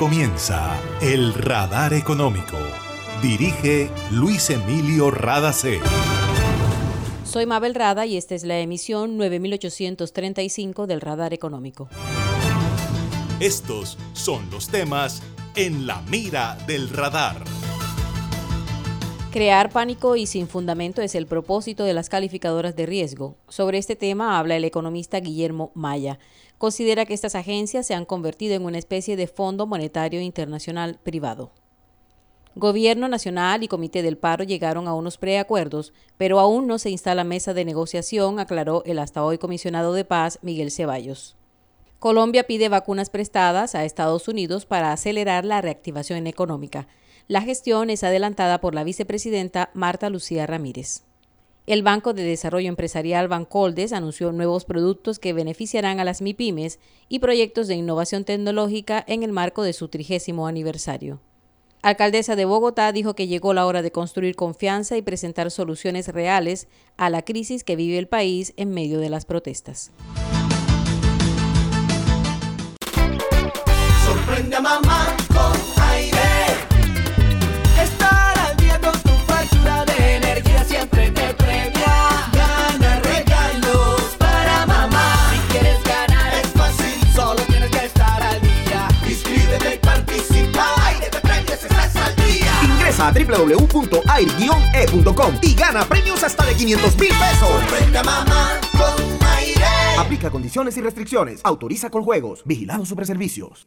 comienza El Radar Económico. Dirige Luis Emilio Radacé. Soy Mabel Rada y esta es la emisión 9835 del Radar Económico. Estos son los temas en la mira del radar. Crear pánico y sin fundamento es el propósito de las calificadoras de riesgo. Sobre este tema habla el economista Guillermo Maya. Considera que estas agencias se han convertido en una especie de Fondo Monetario Internacional privado. Gobierno Nacional y Comité del Paro llegaron a unos preacuerdos, pero aún no se instala mesa de negociación, aclaró el hasta hoy comisionado de paz Miguel Ceballos. Colombia pide vacunas prestadas a Estados Unidos para acelerar la reactivación económica. La gestión es adelantada por la vicepresidenta Marta Lucía Ramírez. El Banco de Desarrollo Empresarial Bancoldes anunció nuevos productos que beneficiarán a las MIPIMES y proyectos de innovación tecnológica en el marco de su trigésimo aniversario. Alcaldesa de Bogotá dijo que llegó la hora de construir confianza y presentar soluciones reales a la crisis que vive el país en medio de las protestas. Sorprende a mamá a www.air-e.com y gana premios hasta de 500 mil pesos. Mamá con aire. Aplica condiciones y restricciones. Autoriza con juegos. Vigilado sobre servicios.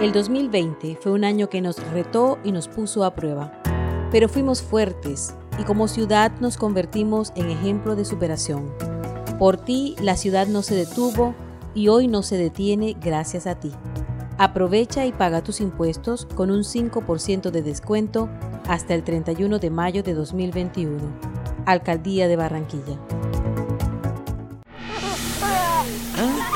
El 2020 fue un año que nos retó y nos puso a prueba, pero fuimos fuertes y como ciudad nos convertimos en ejemplo de superación. Por ti la ciudad no se detuvo y hoy no se detiene gracias a ti. Aprovecha y paga tus impuestos con un 5% de descuento hasta el 31 de mayo de 2021. Alcaldía de Barranquilla.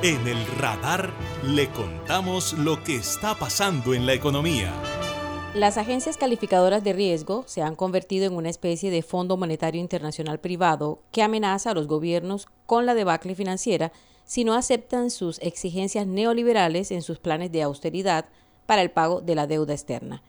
En el radar le contamos lo que está pasando en la economía. Las agencias calificadoras de riesgo se han convertido en una especie de Fondo Monetario Internacional privado que amenaza a los gobiernos con la debacle financiera si no aceptan sus exigencias neoliberales en sus planes de austeridad para el pago de la deuda externa.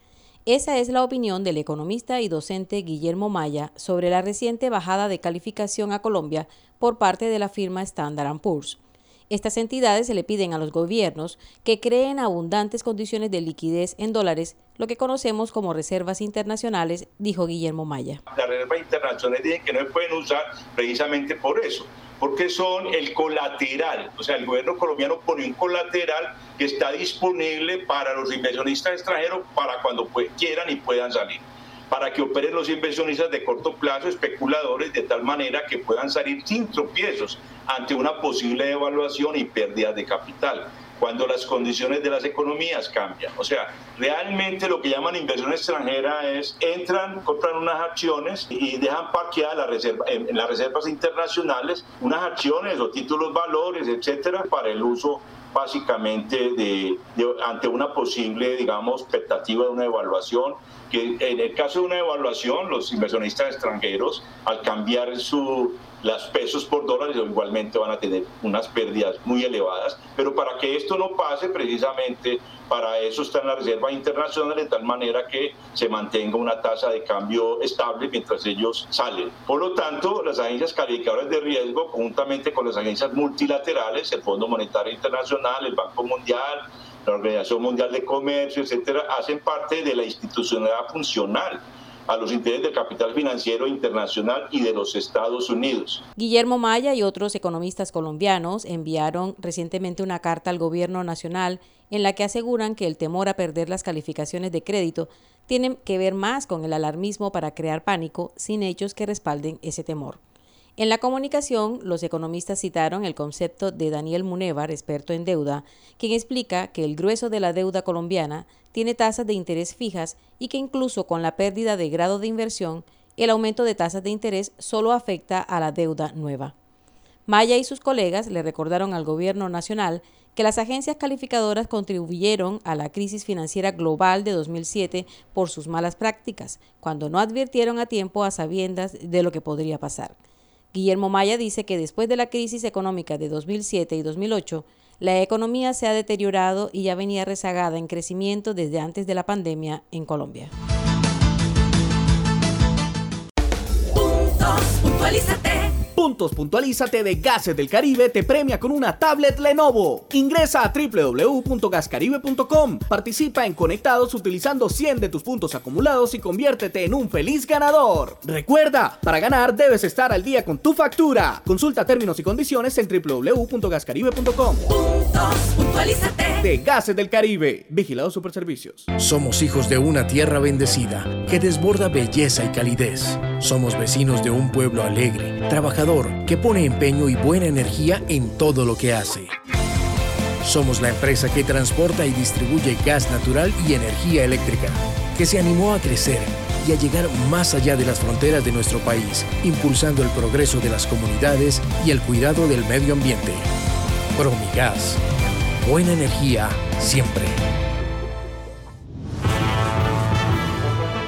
Esa es la opinión del economista y docente Guillermo Maya sobre la reciente bajada de calificación a Colombia por parte de la firma Standard Poor's. Estas entidades se le piden a los gobiernos que creen abundantes condiciones de liquidez en dólares, lo que conocemos como reservas internacionales, dijo Guillermo Maya. Las reservas internacionales dicen que no se pueden usar precisamente por eso, porque son el colateral. O sea, el gobierno colombiano pone un colateral que está disponible para los inversionistas extranjeros para cuando quieran y puedan salir para que operen los inversionistas de corto plazo, especuladores, de tal manera que puedan salir sin tropiezos ante una posible devaluación y pérdida de capital cuando las condiciones de las economías cambian. O sea, realmente lo que llaman inversión extranjera es entran, compran unas acciones y dejan parqueadas la reserva, en, las reservas internacionales unas acciones o títulos valores, etcétera, para el uso básicamente de, ante una posible, digamos, expectativa de una evaluación que en el caso de una evaluación, los inversionistas extranjeros, al cambiar su, las pesos por dólares, igualmente van a tener unas pérdidas muy elevadas. Pero para que esto no pase, precisamente para eso está en la Reserva Internacional, de tal manera que se mantenga una tasa de cambio estable mientras ellos salen. Por lo tanto, las agencias calificadoras de riesgo, conjuntamente con las agencias multilaterales, el Fondo Monetario Internacional, el Banco Mundial, la Organización Mundial de Comercio, etcétera, hacen parte de la institucionalidad funcional a los intereses del capital financiero internacional y de los Estados Unidos. Guillermo Maya y otros economistas colombianos enviaron recientemente una carta al gobierno nacional en la que aseguran que el temor a perder las calificaciones de crédito tiene que ver más con el alarmismo para crear pánico sin hechos que respalden ese temor. En la comunicación, los economistas citaron el concepto de Daniel Munevar, experto en deuda, quien explica que el grueso de la deuda colombiana tiene tasas de interés fijas y que incluso con la pérdida de grado de inversión, el aumento de tasas de interés solo afecta a la deuda nueva. Maya y sus colegas le recordaron al gobierno nacional que las agencias calificadoras contribuyeron a la crisis financiera global de 2007 por sus malas prácticas, cuando no advirtieron a tiempo a sabiendas de lo que podría pasar. Guillermo Maya dice que después de la crisis económica de 2007 y 2008, la economía se ha deteriorado y ya venía rezagada en crecimiento desde antes de la pandemia en Colombia. Puntualízate de Gases del Caribe te premia con una tablet Lenovo. Ingresa a www.gascaribe.com. Participa en Conectados utilizando 100 de tus puntos acumulados y conviértete en un feliz ganador. Recuerda, para ganar debes estar al día con tu factura. Consulta términos y condiciones en www.gascaribe.com. De Gases del Caribe. Vigilado Superservicios. Somos hijos de una tierra bendecida que desborda belleza y calidez. Somos vecinos de un pueblo alegre, trabajador que pone empeño y buena energía en todo lo que hace. Somos la empresa que transporta y distribuye gas natural y energía eléctrica, que se animó a crecer y a llegar más allá de las fronteras de nuestro país, impulsando el progreso de las comunidades y el cuidado del medio ambiente. Promigas. Buena energía siempre.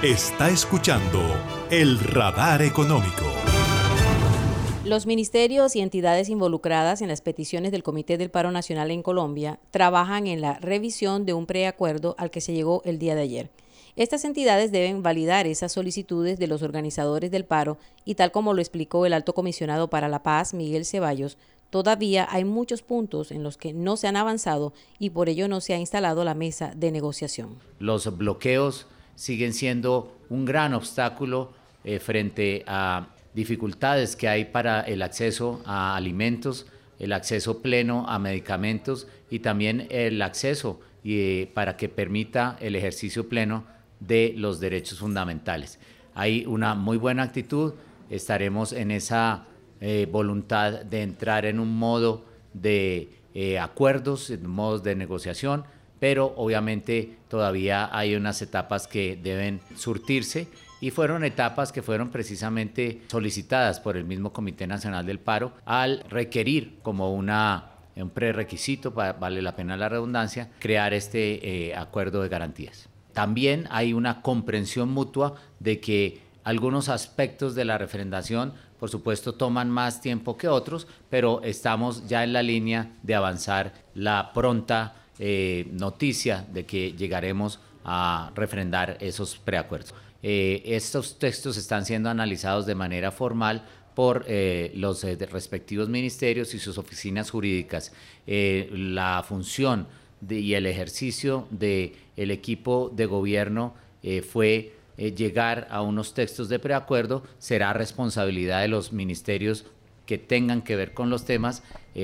Está escuchando el radar económico. Los ministerios y entidades involucradas en las peticiones del Comité del Paro Nacional en Colombia trabajan en la revisión de un preacuerdo al que se llegó el día de ayer. Estas entidades deben validar esas solicitudes de los organizadores del paro y tal como lo explicó el alto comisionado para la paz, Miguel Ceballos, todavía hay muchos puntos en los que no se han avanzado y por ello no se ha instalado la mesa de negociación. Los bloqueos siguen siendo un gran obstáculo eh, frente a dificultades que hay para el acceso a alimentos, el acceso pleno a medicamentos y también el acceso y, para que permita el ejercicio pleno de los derechos fundamentales. Hay una muy buena actitud, estaremos en esa eh, voluntad de entrar en un modo de eh, acuerdos, en modos de negociación, pero obviamente todavía hay unas etapas que deben surtirse y fueron etapas que fueron precisamente solicitadas por el mismo Comité Nacional del Paro al requerir como una un prerequisito, vale la pena la redundancia, crear este eh, acuerdo de garantías. También hay una comprensión mutua de que algunos aspectos de la referendación, por supuesto, toman más tiempo que otros, pero estamos ya en la línea de avanzar la pronta eh, noticia de que llegaremos a refrendar esos preacuerdos. Eh, estos textos están siendo analizados de manera formal por eh, los eh, respectivos ministerios y sus oficinas jurídicas. la función y el ejercicio del el equipo de gobierno fue llegar a unos textos de preacuerdo, será responsabilidad de los ministerios que tengan que ver con los temas,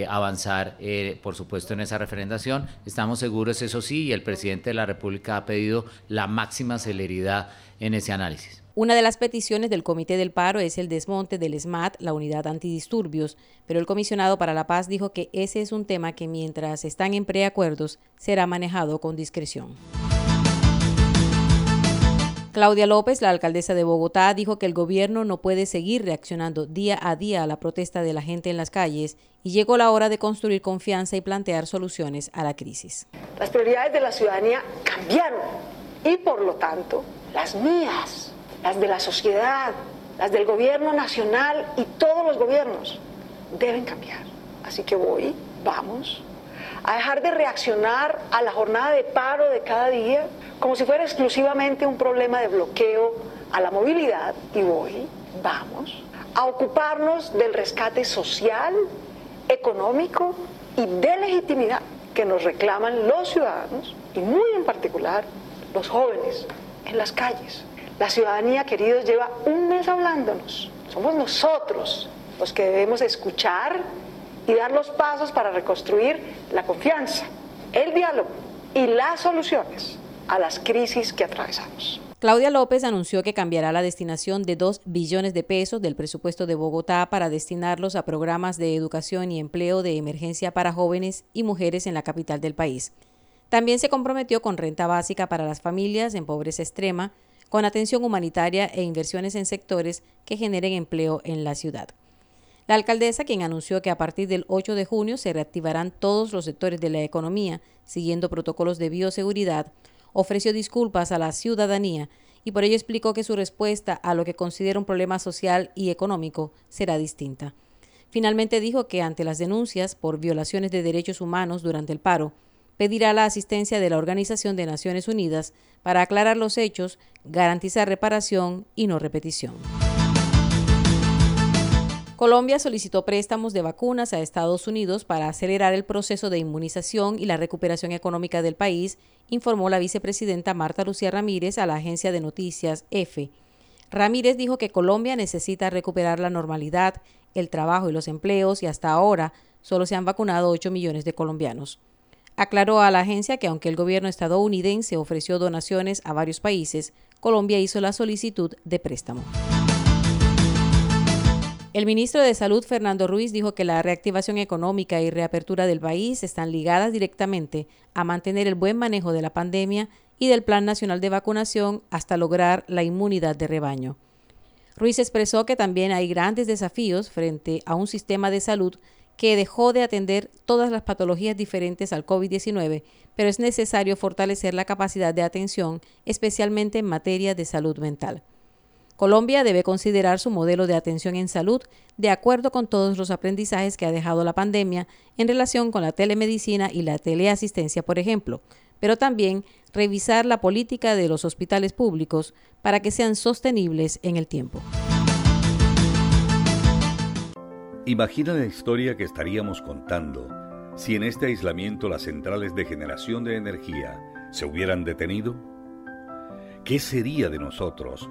avanzar, por supuesto, en esa referendación. Estamos seguros, eso sí, y el presidente de la República ha pedido la máxima celeridad en ese análisis. Una de las peticiones del Comité del Paro es el desmonte del SMAT, la unidad antidisturbios, pero el comisionado para la paz dijo que ese es un tema que mientras están en preacuerdos será manejado con discreción. Claudia López, la alcaldesa de Bogotá, dijo que el gobierno no puede seguir reaccionando día a día a la protesta de la gente en las calles y llegó la hora de construir confianza y plantear soluciones a la crisis. Las prioridades de la ciudadanía cambiaron y por lo tanto las mías, las de la sociedad, las del gobierno nacional y todos los gobiernos deben cambiar. Así que voy, vamos, a dejar de reaccionar a la jornada de paro de cada día como si fuera exclusivamente un problema de bloqueo a la movilidad y voy, vamos, a ocuparnos del rescate social, económico y de legitimidad que nos reclaman los ciudadanos y muy en particular los jóvenes en las calles. La ciudadanía, queridos, lleva un mes hablándonos. Somos nosotros los que debemos escuchar y dar los pasos para reconstruir la confianza, el diálogo y las soluciones a las crisis que atravesamos. Claudia López anunció que cambiará la destinación de 2 billones de pesos del presupuesto de Bogotá para destinarlos a programas de educación y empleo de emergencia para jóvenes y mujeres en la capital del país. También se comprometió con renta básica para las familias en pobreza extrema, con atención humanitaria e inversiones en sectores que generen empleo en la ciudad. La alcaldesa, quien anunció que a partir del 8 de junio se reactivarán todos los sectores de la economía, siguiendo protocolos de bioseguridad, ofreció disculpas a la ciudadanía y por ello explicó que su respuesta a lo que considera un problema social y económico será distinta. Finalmente dijo que ante las denuncias por violaciones de derechos humanos durante el paro, pedirá la asistencia de la Organización de Naciones Unidas para aclarar los hechos, garantizar reparación y no repetición. Colombia solicitó préstamos de vacunas a Estados Unidos para acelerar el proceso de inmunización y la recuperación económica del país, informó la vicepresidenta Marta Lucía Ramírez a la agencia de noticias EFE. Ramírez dijo que Colombia necesita recuperar la normalidad, el trabajo y los empleos y hasta ahora solo se han vacunado 8 millones de colombianos. Aclaró a la agencia que aunque el gobierno estadounidense ofreció donaciones a varios países, Colombia hizo la solicitud de préstamo. El ministro de Salud, Fernando Ruiz, dijo que la reactivación económica y reapertura del país están ligadas directamente a mantener el buen manejo de la pandemia y del Plan Nacional de Vacunación hasta lograr la inmunidad de rebaño. Ruiz expresó que también hay grandes desafíos frente a un sistema de salud que dejó de atender todas las patologías diferentes al COVID-19, pero es necesario fortalecer la capacidad de atención, especialmente en materia de salud mental. Colombia debe considerar su modelo de atención en salud de acuerdo con todos los aprendizajes que ha dejado la pandemia en relación con la telemedicina y la teleasistencia, por ejemplo, pero también revisar la política de los hospitales públicos para que sean sostenibles en el tiempo. Imagina la historia que estaríamos contando si en este aislamiento las centrales de generación de energía se hubieran detenido. ¿Qué sería de nosotros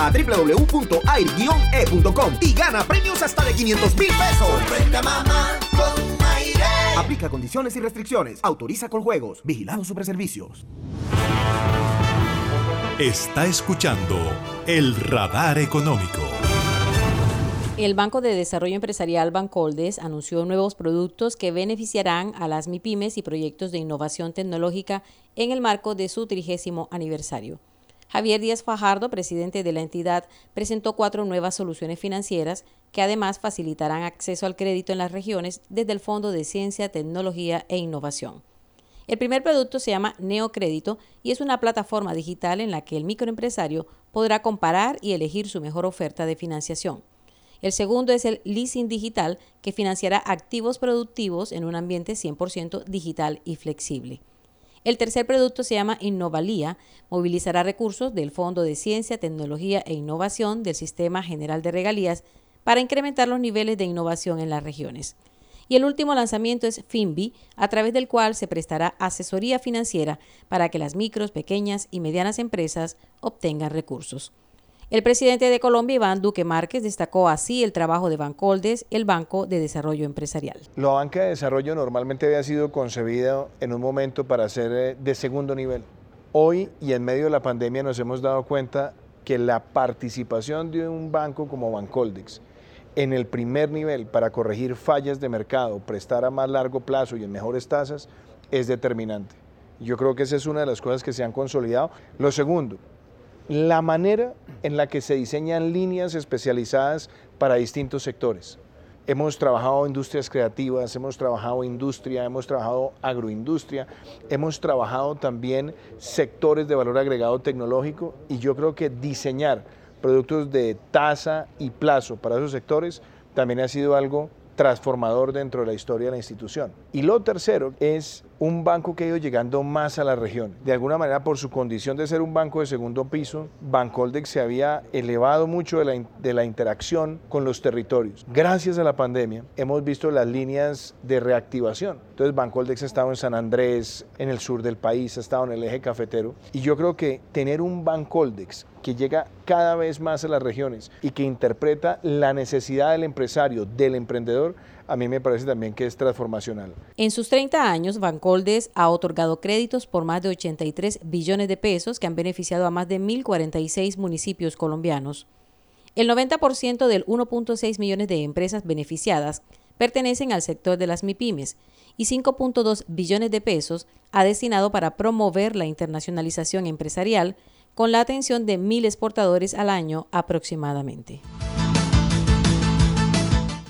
a www.air-e.com y gana premios hasta de 500 mil pesos. Mamá con aire. Aplica condiciones y restricciones. Autoriza con juegos. Vigilado Superservicios. Está escuchando el radar económico. El Banco de Desarrollo Empresarial Bancoldes anunció nuevos productos que beneficiarán a las MIPIMES y proyectos de innovación tecnológica en el marco de su trigésimo aniversario. Javier Díaz Fajardo, presidente de la entidad, presentó cuatro nuevas soluciones financieras que además facilitarán acceso al crédito en las regiones desde el Fondo de Ciencia, Tecnología e Innovación. El primer producto se llama Neocrédito y es una plataforma digital en la que el microempresario podrá comparar y elegir su mejor oferta de financiación. El segundo es el leasing digital, que financiará activos productivos en un ambiente 100% digital y flexible. El tercer producto se llama Innovalía, movilizará recursos del Fondo de Ciencia, Tecnología e Innovación del Sistema General de Regalías para incrementar los niveles de innovación en las regiones. Y el último lanzamiento es FinBi, a través del cual se prestará asesoría financiera para que las micros, pequeñas y medianas empresas obtengan recursos. El presidente de Colombia, Iván Duque Márquez, destacó así el trabajo de Bancoldes, el Banco de Desarrollo Empresarial. La banca de desarrollo normalmente había sido concebida en un momento para ser eh, de segundo nivel. Hoy y en medio de la pandemia nos hemos dado cuenta que la participación de un banco como Bancoldex en el primer nivel para corregir fallas de mercado, prestar a más largo plazo y en mejores tasas, es determinante. Yo creo que esa es una de las cosas que se han consolidado. Lo segundo, la manera en la que se diseñan líneas especializadas para distintos sectores. Hemos trabajado industrias creativas, hemos trabajado industria, hemos trabajado agroindustria, hemos trabajado también sectores de valor agregado tecnológico y yo creo que diseñar productos de tasa y plazo para esos sectores también ha sido algo transformador dentro de la historia de la institución. Y lo tercero es un banco que ha ido llegando más a la región. De alguna manera, por su condición de ser un banco de segundo piso, Bancoldex se había elevado mucho de la, interacción con los territorios. Gracias a la pandemia, hemos visto las líneas de reactivación. Entonces, Bancoldex ha estado en San Andrés, en el sur del país, ha estado en el eje cafetero. Y yo creo que tener un Bancoldex que llega cada vez más a las regiones y que interpreta la necesidad del empresario, del emprendedor, a mí me parece también que es transformacional. En sus 30 años, Bancoldes ha otorgado créditos por más de 83 billones de pesos que han beneficiado a más de 1.046 municipios colombianos. El 90% del 1.6 millones de empresas beneficiadas pertenecen al sector de las MIPIMES y 5.2 billones de pesos ha destinado para promover la internacionalización empresarial con la atención de mil exportadores al año aproximadamente.